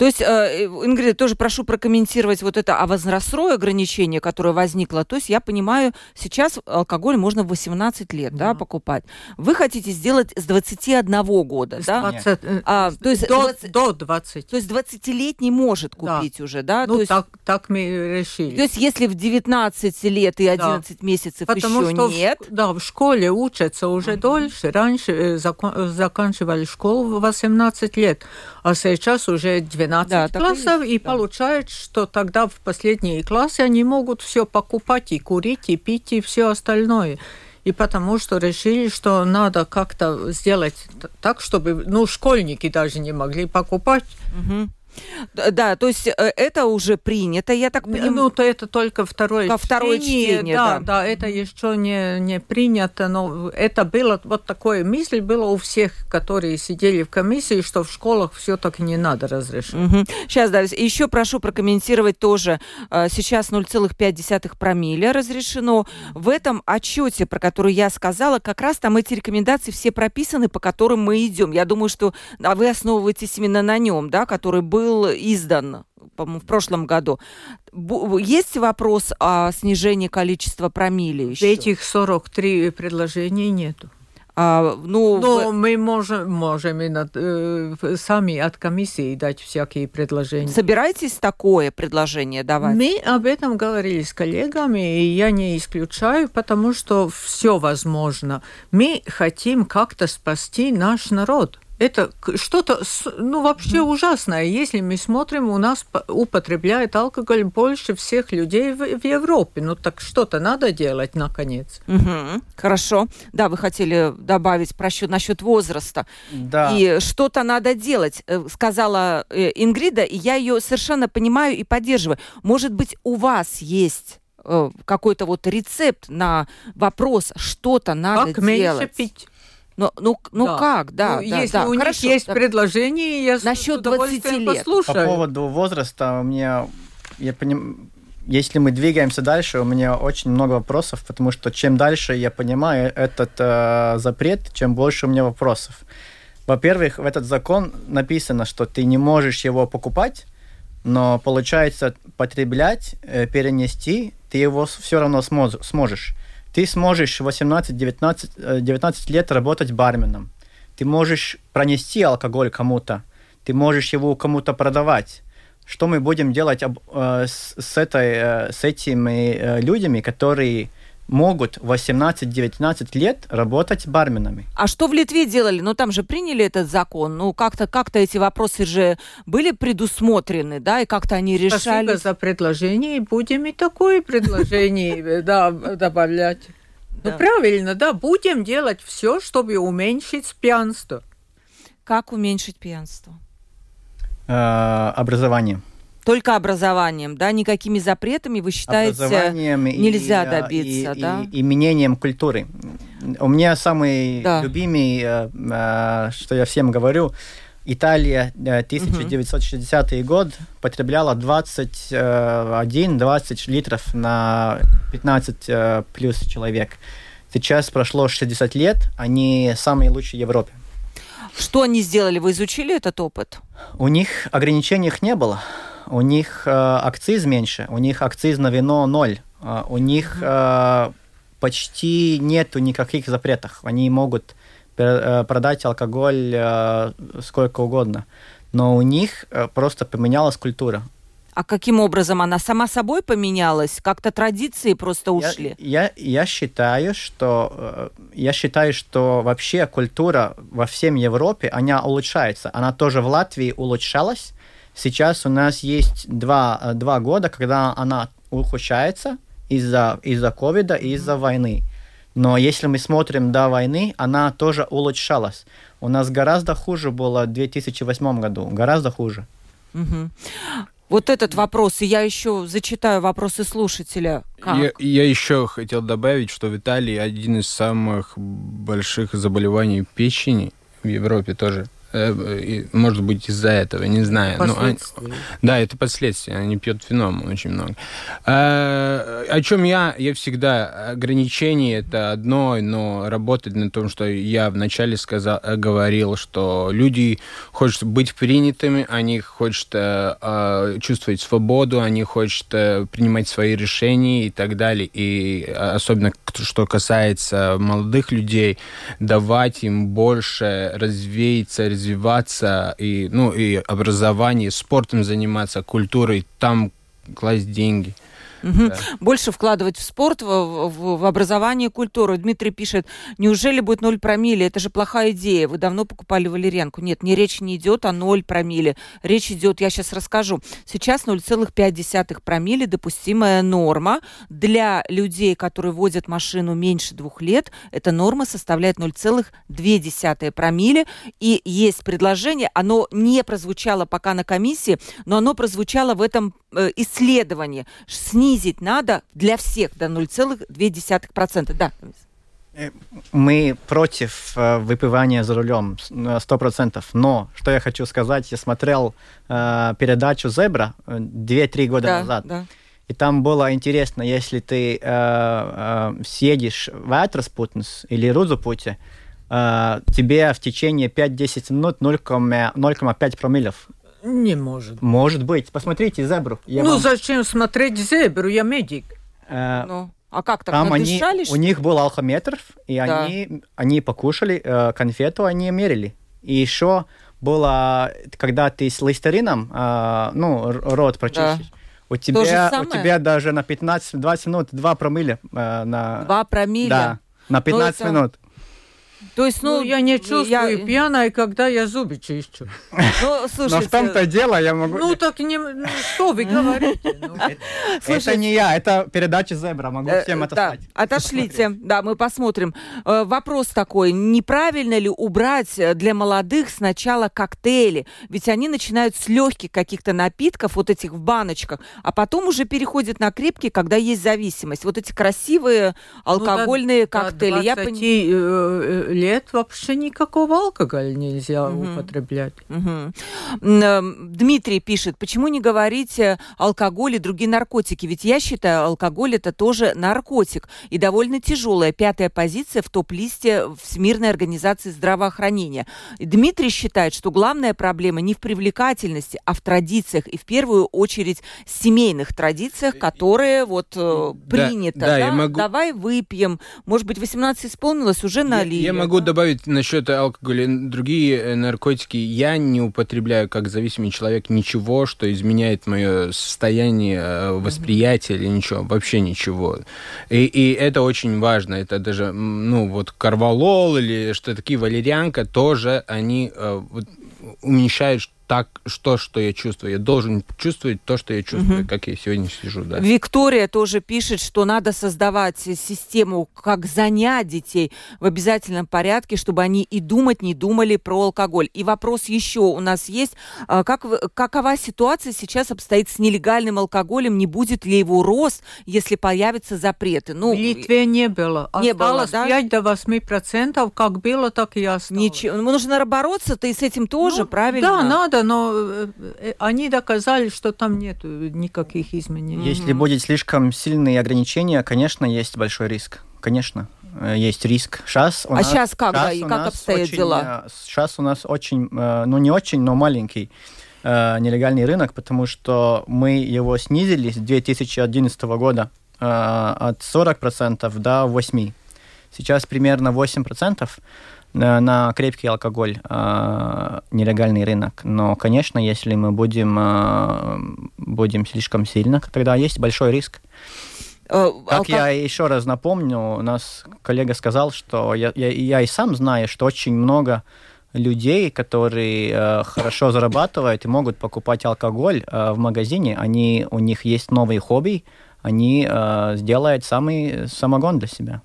То есть, э, Ингрида, тоже прошу прокомментировать вот это а возрастное ограничение, которое возникло. То есть, я понимаю, сейчас алкоголь можно в 18 лет да. Да, покупать. Вы хотите сделать с 21 года, с да? 20, э, а, то есть до, 20, до 20. То есть 20-летний может купить да. уже, да? Ну, то есть, так, так мы решили. То есть, если в 19 лет и 11 да. месяцев Потому еще что нет... В, да, в школе учатся уже mm-hmm. дольше. Раньше э, закон, заканчивали школу в 18 лет, а сейчас уже 12 12 да, классов, и, и да. что тогда в последние классы они могут все покупать, и курить, и пить, и все остальное. И потому что решили, что надо как-то сделать так, чтобы ну, школьники даже не могли покупать. Угу. Да, то есть э, это уже принято, я так понимаю. Ну, то это только второе чтение. Второе чтение, да, да. Да, это еще не, не принято, но это было, вот такое мысль было у всех, которые сидели в комиссии, что в школах все-таки не надо разрешать. Угу. Сейчас, да, еще прошу прокомментировать тоже. Э, сейчас 0,5 промилле разрешено. В этом отчете, про который я сказала, как раз там эти рекомендации все прописаны, по которым мы идем. Я думаю, что а вы основываетесь именно на нем, да, который был издан в прошлом году. Есть вопрос о снижении количества промилле еще? Этих 43 предложений нету. А, ну, Но в... мы можем, можем и над, э, сами от комиссии дать всякие предложения. Собираетесь такое предложение давать? Мы об этом говорили с коллегами, и я не исключаю, потому что все возможно. Мы хотим как-то спасти наш народ. Это что-то, ну, вообще ужасное. Если мы смотрим, у нас употребляет алкоголь больше всех людей в, в Европе. Ну, так что-то надо делать, наконец. Угу. Хорошо. Да, вы хотели добавить про счет, насчет возраста. Да. И что-то надо делать, э, сказала э, Ингрида, и я ее совершенно понимаю и поддерживаю. Может быть, у вас есть э, какой-то вот рецепт на вопрос, что-то надо как делать. меньше пить? Ну, ну, ну да. как, да, ну, да, если да. у них Хорошо, есть так. предложение, я Насчет 20 лет. послушаю. По поводу возраста, у меня, я поним... если мы двигаемся дальше, у меня очень много вопросов, потому что чем дальше я понимаю этот э, запрет, чем больше у меня вопросов. Во-первых, в этот закон написано, что ты не можешь его покупать, но получается потреблять, э, перенести, ты его все равно сможешь ты сможешь 18-19 19 лет работать барменом. Ты можешь пронести алкоголь кому-то. Ты можешь его кому-то продавать. Что мы будем делать э, с, с, этой, э, с этими э, людьми, которые могут 18-19 лет работать барменами. А что в Литве делали? Ну, там же приняли этот закон. Ну, как-то как эти вопросы же были предусмотрены, да, и как-то они решались. Спасибо за предложение. Будем и такое предложение да, добавлять. Ну, правильно, да, будем делать все, чтобы уменьшить пьянство. Как уменьшить пьянство? Э, образование только образованием, да, никакими запретами вы считаете нельзя и, а, добиться, и, да? И, и менением культуры. У меня самый да. любимый, э, э, что я всем говорю, Италия 1960 угу. год потребляла 21-20 литров на 15 плюс человек. Сейчас прошло 60 лет, они самые лучшие в Европе. Что они сделали? Вы изучили этот опыт? У них ограничений не было у них э, акциз меньше, у них акциз на вино ноль, э, у них э, почти нету никаких запретов. Они могут э, продать алкоголь э, сколько угодно, но у них э, просто поменялась культура. А каким образом она сама собой поменялась? Как-то традиции просто ушли? Я, я, я считаю, что э, я считаю, что вообще культура во всем Европе она улучшается. Она тоже в Латвии улучшалась, Сейчас у нас есть два, э, два года, когда она ухудшается из-за из-за ковида и из-за войны. Но если мы смотрим до войны, она тоже улучшалась. У нас гораздо хуже было в 2008 году, гораздо хуже. Угу. Вот этот вопрос, и я еще зачитаю вопросы слушателя. Как? Я, я еще хотел добавить, что в Италии один из самых больших заболеваний печени в Европе тоже может быть, из-за этого, не знаю. Ну, а да, это последствия. Они пьют вино очень много. А, о чем я? Я всегда... Ограничение это одно, но работать на том, что я вначале сказал, э, говорил, что люди хотят быть принятыми, они хотят а, чувствовать свободу, они хотят принимать свои решения и так далее. И особенно, что касается молодых людей, давать им больше развеяться, развиваться, и, ну, и образование, спортом заниматься, культурой, там класть деньги. Угу. Да. Больше вкладывать в спорт, в, в, в образование, культуру. Дмитрий пишет, неужели будет 0 промилле? Это же плохая идея. Вы давно покупали валерьянку. Нет, не речь не идет о 0 промилле. Речь идет, я сейчас расскажу. Сейчас 0,5 промилле допустимая норма. Для людей, которые водят машину меньше двух лет, эта норма составляет 0,2 промилле. И есть предложение, оно не прозвучало пока на комиссии, но оно прозвучало в этом э, исследовании. Снизить надо для всех до 0,2%. Да. Э, мы против э, выпивания за рулем, сто процентов. Но, что я хочу сказать, я смотрел э, передачу «Зебра» 2-3 года да, назад. Да. И там было интересно, если ты э, э, съедешь в Атраспутнс или Рузупуте, э, тебе в течение 5-10 минут 0,5 промиллев не может. Может быть. Посмотрите зебру. Я ну, вам... зачем смотреть зебру? Я медик. Э, ну, а как так? Там они, у них был алхометр, и да. они, они покушали э, конфету, они мерили. И еще было, когда ты с листерином, э, ну, рот прочистишь, да. У тебя, у тебя даже на 15-20 минут 2 промилле. Э, на... 2 промилле? Да, на 15 это... минут. То есть, ну, ну я не чувствую я... пьяной, когда я зубы чищу. Ну, слушайте... Но в том-то дело, я могу... Ну, так не... Ну, что вы говорите? Ну? Это не я, это передача Зебра, могу э, всем отослать. Отошлите, да, мы посмотрим. Э, вопрос такой, неправильно ли убрать для молодых сначала коктейли? Ведь они начинают с легких каких-то напитков, вот этих в баночках, а потом уже переходят на крепкие, когда есть зависимость. Вот эти красивые алкогольные коктейли. Я понимаю лет вообще никакого алкоголя нельзя угу. употреблять. Угу. Дмитрий пишет, почему не говорите алкоголь и другие наркотики? Ведь я считаю, алкоголь это тоже наркотик и довольно тяжелая пятая позиция в топ-листе Всемирной организации здравоохранения. Дмитрий считает, что главная проблема не в привлекательности, а в традициях и в первую очередь семейных традициях, которые вот э, принято. Да, да, да? Я могу... Давай выпьем. Может быть, 18 исполнилось, уже налили. Я, я могу добавить насчет алкоголя. Другие э, наркотики я не употребляю как зависимый человек ничего, что изменяет мое состояние э, восприятия или ничего, вообще ничего. И, и это очень важно. Это даже, ну, вот карвалол или что такие, валерьянка, тоже они э, вот, уменьшают так, что, что я чувствую. Я должен чувствовать то, что я чувствую, угу. как я сегодня сижу. Да. Виктория тоже пишет, что надо создавать систему, как занять детей в обязательном порядке, чтобы они и думать не думали про алкоголь. И вопрос еще у нас есть. А, как, какова ситуация сейчас обстоит с нелегальным алкоголем? Не будет ли его рост, если появятся запреты? Ну, в Литве не было. Не Осталось было, да? 5 до 8 процентов. Как было, так и осталось. Ничего. Ну, нужно бороться, ты с этим тоже, ну, правильно? Да, надо но э, э, они доказали, что там нет никаких изменений. Если будет слишком сильные ограничения, конечно, есть большой риск. Конечно э, есть риск. Сейчас у а нас, сейчас как, да, и как обстоят очень, дела? Сейчас у нас очень, ну не очень, но маленький нелегальный рынок, потому что мы его снизили с 2011 года от 40% до 8%. Сейчас примерно 8% на крепкий алкоголь э, нелегальный рынок. Но, конечно, если мы будем, э, будем слишком сильно, тогда есть большой риск. Э, как я еще раз напомню, у нас коллега сказал, что я, я, я и сам знаю, что очень много людей, которые э, хорошо зарабатывают и могут покупать алкоголь э, в магазине, они, у них есть новые хобби, они э, сделают самый самогон для себя.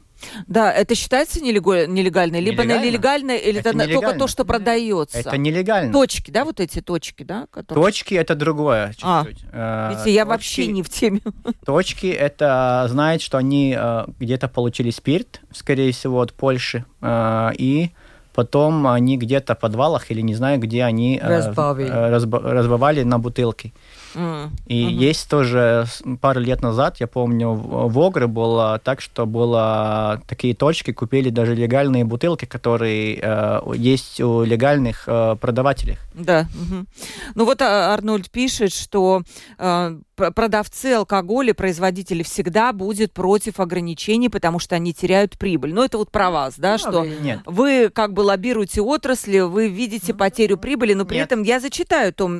Да, это считается нелегально, либо нелегально, нелегально или это, это только то, что продается. Это нелегально. Точки, да, вот эти точки, да? Которые... Точки это другое а, чуть-чуть. А, видите, я точки, вообще не в теме. Точки это знает, что они э, где-то получили спирт, скорее всего, от Польши, э, и потом они где-то в подвалах или не знаю, где они э, разбавили, разбавали на бутылки. Mm. И mm-hmm. есть тоже пару лет назад, я помню, в Огре было так, что было такие точки, купили даже легальные бутылки, которые э, есть у легальных э, продавателей. Да. Угу. Ну вот а, Арнольд пишет, что э, продавцы алкоголя, производители всегда будет против ограничений, потому что они теряют прибыль. Но это вот про вас, да, ну, что нет. вы как бы лоббируете отрасли, вы видите mm-hmm. потерю прибыли, но при нет. этом я зачитаю то,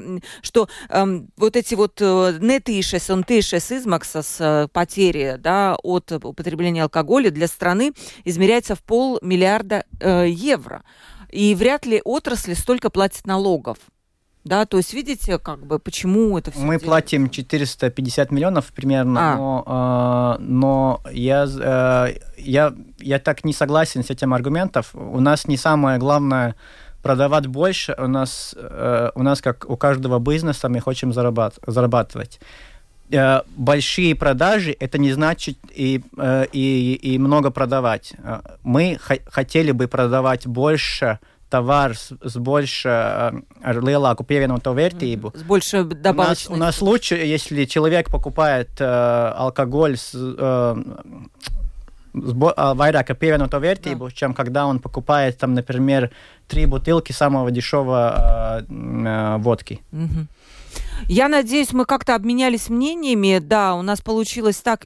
что эм, вот эти вот нетишес, он тишес измаксас потери, да, от употребления алкоголя для страны измеряется в полмиллиарда э, евро. И вряд ли отрасли столько платят налогов. Да, то есть видите, как бы почему это все. Мы делается? платим 450 миллионов примерно, а. но, э, но я, э, я, я так не согласен с этим аргументом. У нас не самое главное продавать больше. У нас, э, у нас как у каждого бизнеса мы хотим зарабат, зарабатывать. Э, большие продажи это не значит и, э, и, и много продавать. Э, мы хотели бы продавать больше товар с, с больше ar lielāku pievienoto vērtību. С больше добавочной. У нас, у нас лучше, если человек покупает э, алкоголь с, э, ar pievienoto vērtību, да. чем когда он покупает, там, например, три бутылки самого дешевого э, э, водки. Угу. Я надеюсь, мы как-то обменялись мнениями. Да, у нас получилось так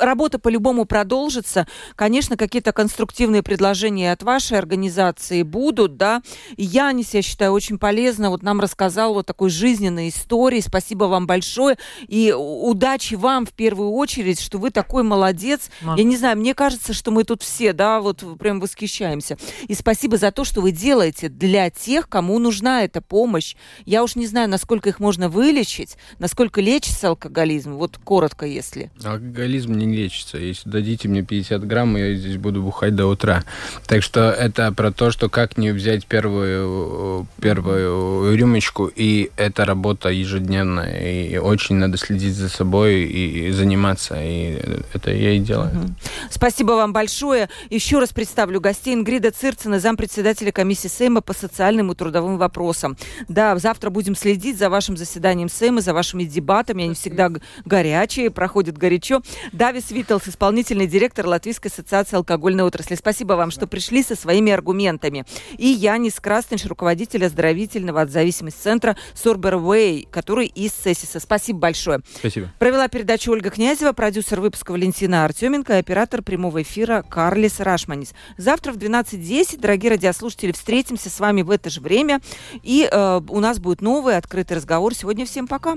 работа по-любому продолжится. Конечно, какие-то конструктивные предложения от вашей организации будут, да. И Янис, я считаю, очень полезно. Вот нам рассказал вот такой жизненной истории. Спасибо вам большое. И удачи вам в первую очередь, что вы такой молодец. Мам. Я не знаю, мне кажется, что мы тут все, да, вот прям восхищаемся. И спасибо за то, что вы делаете для тех, кому нужна эта помощь. Я уж не знаю, насколько их можно вылечить, насколько лечится алкоголизм. Вот коротко, если. Алкоголизм не лечится. Если дадите мне 50 грамм, я здесь буду бухать до утра. Так что это про то, что как не взять первую, первую рюмочку, и это работа ежедневная, и очень надо следить за собой и заниматься, и это я и делаю. Угу. Спасибо вам большое. Еще раз представлю гостей. Ингрида Цирцина, зампредседателя комиссии Сейма по социальным и трудовым вопросам. Да, завтра будем следить за вашим заседанием Сейма, за вашими дебатами. Они всегда горячие, проходят горячо. Да, Давис Витолс, исполнительный директор Латвийской ассоциации алкогольной отрасли. Спасибо вам, что пришли со своими аргументами. И Янис Крастиньш, руководитель оздоровительного от зависимости центра Sober Way, который из Цесиса. Спасибо большое. Спасибо. Провела передачу Ольга Князева, продюсер выпуска Валентина Артеменко и оператор прямого эфира Карлис Рашманис. Завтра в 12.10, дорогие радиослушатели, встретимся с вами в это же время. И э, у нас будет новый открытый разговор. Сегодня всем пока.